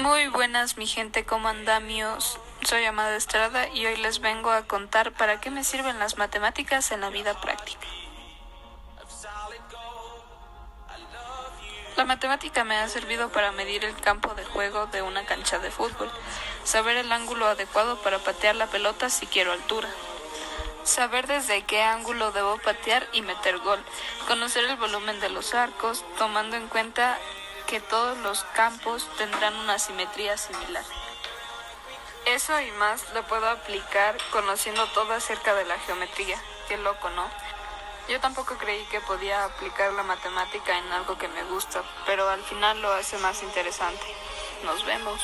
Muy buenas mi gente, ¿cómo andamios? Soy Amada Estrada y hoy les vengo a contar para qué me sirven las matemáticas en la vida práctica. La matemática me ha servido para medir el campo de juego de una cancha de fútbol, saber el ángulo adecuado para patear la pelota si quiero altura, saber desde qué ángulo debo patear y meter gol, conocer el volumen de los arcos, tomando en cuenta que todos los campos tendrán una simetría similar. Eso y más lo puedo aplicar conociendo todo acerca de la geometría. Qué loco, ¿no? Yo tampoco creí que podía aplicar la matemática en algo que me gusta, pero al final lo hace más interesante. Nos vemos.